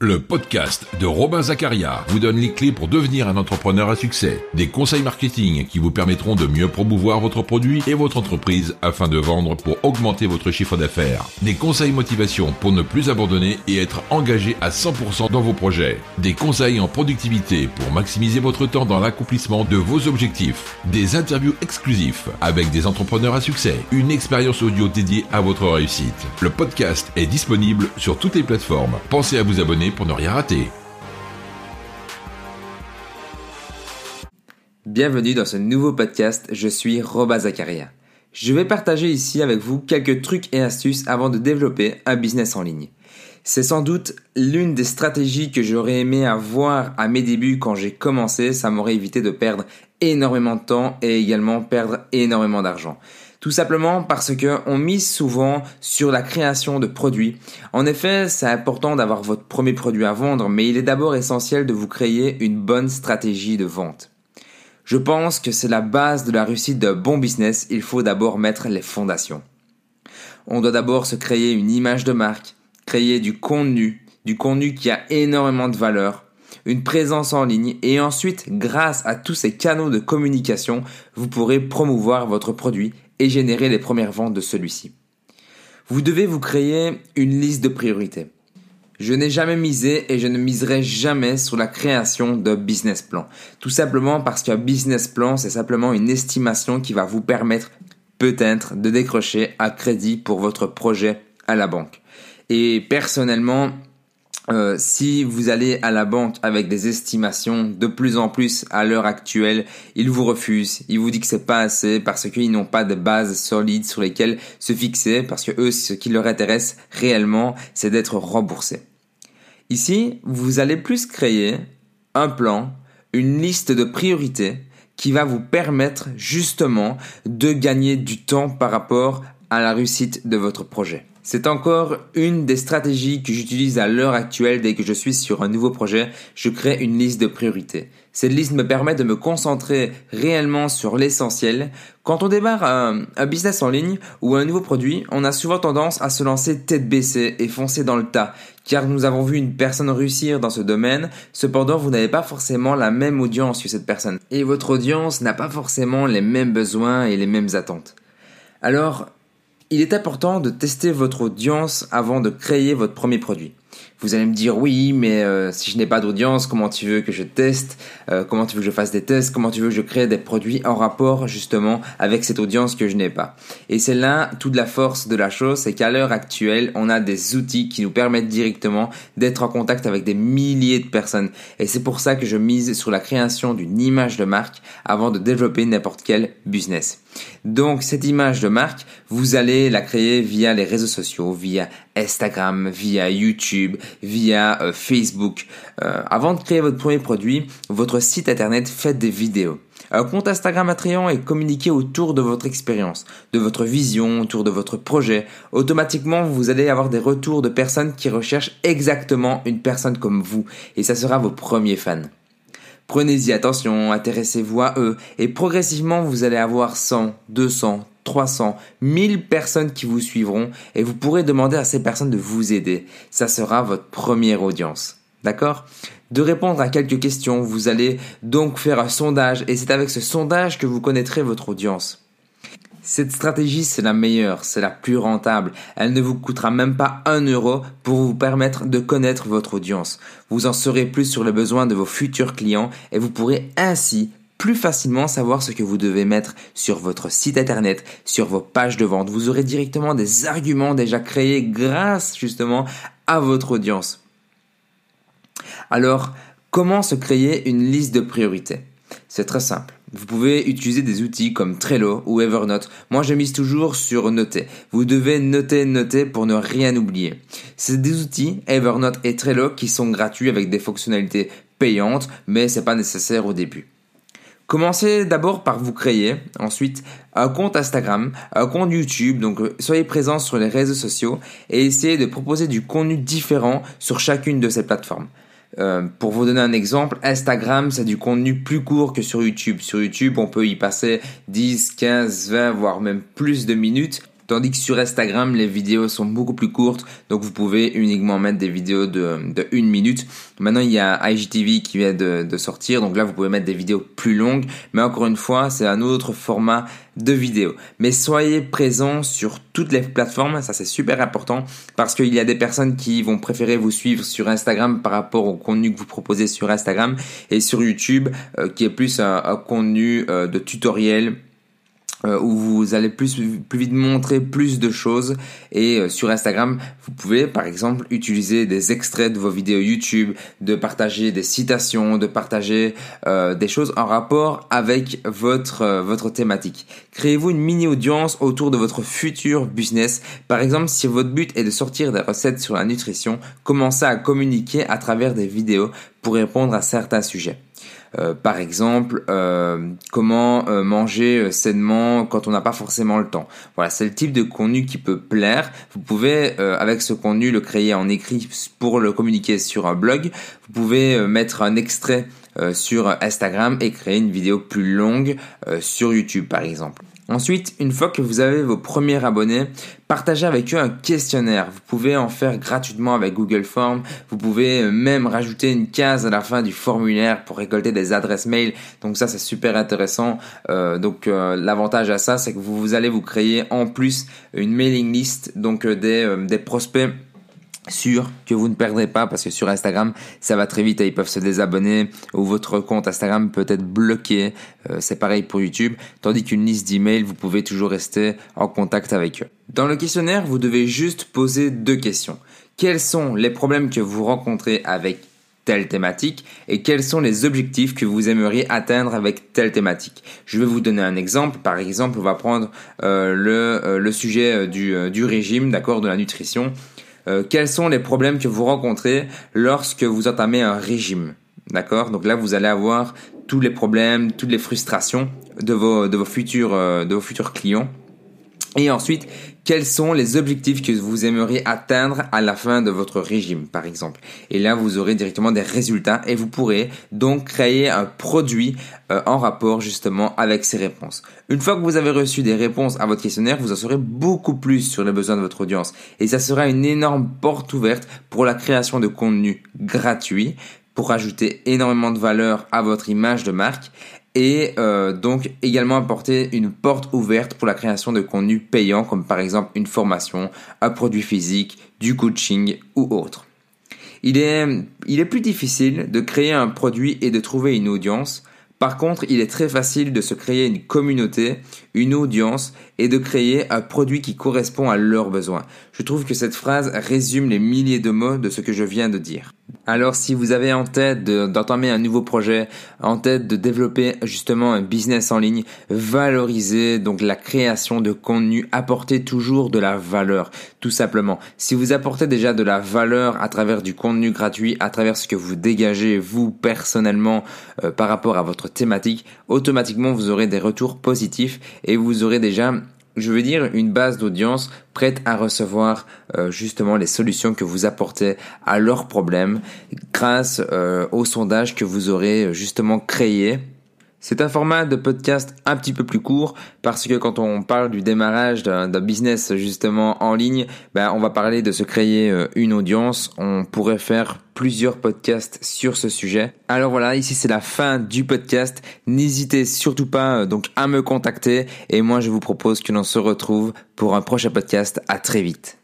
Le podcast de Robin Zacharia vous donne les clés pour devenir un entrepreneur à succès. Des conseils marketing qui vous permettront de mieux promouvoir votre produit et votre entreprise afin de vendre pour augmenter votre chiffre d'affaires. Des conseils motivation pour ne plus abandonner et être engagé à 100% dans vos projets. Des conseils en productivité pour maximiser votre temps dans l'accomplissement de vos objectifs. Des interviews exclusifs avec des entrepreneurs à succès. Une expérience audio dédiée à votre réussite. Le podcast est disponible sur toutes les plateformes. Pensez à vous abonner pour ne rien rater. Bienvenue dans ce nouveau podcast, je suis Roba Zakaria. Je vais partager ici avec vous quelques trucs et astuces avant de développer un business en ligne. C'est sans doute l'une des stratégies que j'aurais aimé avoir à mes débuts quand j'ai commencé, ça m'aurait évité de perdre énormément de temps et également perdre énormément d'argent. Tout simplement parce que on mise souvent sur la création de produits. En effet, c'est important d'avoir votre premier produit à vendre, mais il est d'abord essentiel de vous créer une bonne stratégie de vente. Je pense que c'est la base de la réussite d'un bon business, il faut d'abord mettre les fondations. On doit d'abord se créer une image de marque, créer du contenu, du contenu qui a énormément de valeur, une présence en ligne et ensuite, grâce à tous ces canaux de communication, vous pourrez promouvoir votre produit et générer les premières ventes de celui-ci. Vous devez vous créer une liste de priorités. Je n'ai jamais misé et je ne miserai jamais sur la création d'un business plan. Tout simplement parce qu'un business plan, c'est simplement une estimation qui va vous permettre peut-être de décrocher un crédit pour votre projet à la banque. Et personnellement, euh, si vous allez à la banque avec des estimations de plus en plus à l'heure actuelle, ils vous refusent, ils vous disent que c'est pas assez parce qu'ils n'ont pas de bases solides sur lesquelles se fixer parce que eux, ce qui leur intéresse réellement, c'est d'être remboursés. Ici, vous allez plus créer un plan, une liste de priorités qui va vous permettre justement de gagner du temps par rapport à la réussite de votre projet. C'est encore une des stratégies que j'utilise à l'heure actuelle dès que je suis sur un nouveau projet, je crée une liste de priorités. Cette liste me permet de me concentrer réellement sur l'essentiel. Quand on démarre un, business en ligne ou un nouveau produit, on a souvent tendance à se lancer tête baissée et foncer dans le tas, car nous avons vu une personne réussir dans ce domaine, cependant vous n'avez pas forcément la même audience que cette personne. Et votre audience n'a pas forcément les mêmes besoins et les mêmes attentes. Alors, il est important de tester votre audience avant de créer votre premier produit. Vous allez me dire oui, mais euh, si je n'ai pas d'audience, comment tu veux que je teste euh, Comment tu veux que je fasse des tests Comment tu veux que je crée des produits en rapport justement avec cette audience que je n'ai pas Et c'est là toute la force de la chose, c'est qu'à l'heure actuelle, on a des outils qui nous permettent directement d'être en contact avec des milliers de personnes. Et c'est pour ça que je mise sur la création d'une image de marque avant de développer n'importe quel business. Donc cette image de marque, vous allez la créer via les réseaux sociaux, via Instagram, via YouTube, via euh, Facebook. Euh, avant de créer votre premier produit, votre site internet, faites des vidéos. Un compte Instagram attrayant et communiquer autour de votre expérience, de votre vision, autour de votre projet. Automatiquement, vous allez avoir des retours de personnes qui recherchent exactement une personne comme vous et ça sera vos premiers fans. Prenez-y attention, intéressez-vous à eux et progressivement vous allez avoir 100, 200, 300, 1000 personnes qui vous suivront et vous pourrez demander à ces personnes de vous aider. Ça sera votre première audience. D'accord? De répondre à quelques questions, vous allez donc faire un sondage et c'est avec ce sondage que vous connaîtrez votre audience. Cette stratégie, c'est la meilleure, c'est la plus rentable. Elle ne vous coûtera même pas un euro pour vous permettre de connaître votre audience. Vous en saurez plus sur les besoins de vos futurs clients et vous pourrez ainsi plus facilement savoir ce que vous devez mettre sur votre site internet, sur vos pages de vente. Vous aurez directement des arguments déjà créés grâce justement à votre audience. Alors, comment se créer une liste de priorités? C'est très simple. Vous pouvez utiliser des outils comme Trello ou Evernote. Moi, je mise toujours sur noter. Vous devez noter, noter pour ne rien oublier. C'est des outils, Evernote et Trello, qui sont gratuits avec des fonctionnalités payantes, mais c'est pas nécessaire au début. Commencez d'abord par vous créer, ensuite un compte Instagram, un compte YouTube, donc euh, soyez présents sur les réseaux sociaux et essayez de proposer du contenu différent sur chacune de ces plateformes. Euh, pour vous donner un exemple, Instagram, c'est du contenu plus court que sur YouTube. Sur YouTube, on peut y passer 10, 15, 20, voire même plus de minutes. Tandis que sur Instagram, les vidéos sont beaucoup plus courtes, donc vous pouvez uniquement mettre des vidéos de, de une minute. Maintenant, il y a IGTV qui vient de, sortir, donc là, vous pouvez mettre des vidéos plus longues, mais encore une fois, c'est un autre format de vidéos. Mais soyez présents sur toutes les plateformes, ça c'est super important. Parce qu'il y a des personnes qui vont préférer vous suivre sur Instagram par rapport au contenu que vous proposez sur Instagram et sur YouTube euh, qui est plus un, contenu euh, de tutoriel euh, où vous allez plus, plus vite montrer plus de choses. Et euh, sur Instagram vous pouvez par exemple utiliser des extraits de vos vidéos YouTube de partager des citations de partager euh, des choses en rapport avec votre votre thématique. Créez-vous une mini audience autour de votre futur business? Par exemple si votre but est de sortir des recettes sur la nutrition commencez à communiquer à travers des vidéos pour répondre à certains sujets euh, par exemple, euh, comment euh, manger sainement quand on n'a pas forcément le temps. Voilà, c'est le type de contenu qui peut plaire. Vous pouvez, avec ce contenu, le créer en écrit pour le communiquer sur un blog. Vous pouvez mettre un extrait sur Instagram et créer une vidéo plus longue sur YouTube, par exemple. Ensuite, une fois que vous avez vos premiers abonnés, partagez avec eux un questionnaire. Vous pouvez en faire gratuitement avec Google Forms. Vous pouvez euh, même rajouter une case à la fin du formulaire pour récolter des adresses mail. Donc ça, c'est super intéressant. Euh, donc euh, l'avantage à ça, c'est que vous, vous, allez vous créer en plus une mailing list, donc des, des prospects sûr que vous ne perdrez pas parce que sur Instagram ça va très vite ils peuvent se désabonner ou votre compte Instagram peut être bloqué euh, c'est pareil pour YouTube tandis qu'une liste d'emails vous pouvez toujours rester en contact avec eux dans le questionnaire vous devez juste poser deux questions quels sont les problèmes que vous rencontrez avec telle thématique et quels sont les objectifs que vous aimeriez atteindre avec telle thématique? Je vais vous donner un exemple. Par exemple, on va prendre euh, le, euh, le sujet du, du régime, d'accord, de la nutrition. Euh, quels sont les problèmes que vous rencontrez lorsque vous entamez un régime? D'accord? Donc là, vous allez avoir tous les problèmes, toutes les frustrations de vos, de vos, futurs, euh, de vos futurs clients. Et ensuite, quels sont les objectifs que vous aimeriez atteindre à la fin de votre régime, par exemple? Et là, vous aurez directement des résultats et vous pourrez donc créer un produit euh, en rapport justement avec ces réponses. Une fois que vous avez reçu des réponses à votre questionnaire, vous en saurez beaucoup plus sur les besoins de votre audience. Et ça sera une énorme porte ouverte pour la création de contenu gratuit pour ajouter énormément de valeur à votre image de marque et euh, donc également apporter une porte ouverte pour la création de contenus payants comme par exemple une formation, un produit physique, du coaching ou autre. Il est, il est plus difficile de créer un produit et de trouver une audience. Par contre, il est très facile de se créer une communauté, une audience et de créer un produit qui correspond à leurs besoins. Je trouve que cette phrase résume les milliers de mots de ce que je viens de dire. Alors si vous avez en tête d'entamer un nouveau projet, en tête de développer justement un business en ligne, valorisez donc la création de contenu, apportez toujours de la valeur, tout simplement. Si vous apportez déjà de la valeur à travers du contenu gratuit, à travers ce que vous dégagez vous personnellement euh, par rapport à votre thématique, automatiquement vous aurez des retours positifs et vous aurez déjà je veux dire une base d'audience prête à recevoir euh, justement les solutions que vous apportez à leurs problèmes grâce euh, au sondage que vous aurez euh, justement créé c'est un format de podcast un petit peu plus court parce que quand on parle du démarrage d'un business justement en ligne, ben on va parler de se créer euh, une audience. On pourrait faire plusieurs podcasts sur ce sujet. Alors voilà, ici c'est la fin du podcast. N'hésitez surtout pas euh, donc à me contacter et moi je vous propose que l'on se retrouve pour un prochain podcast. À très vite.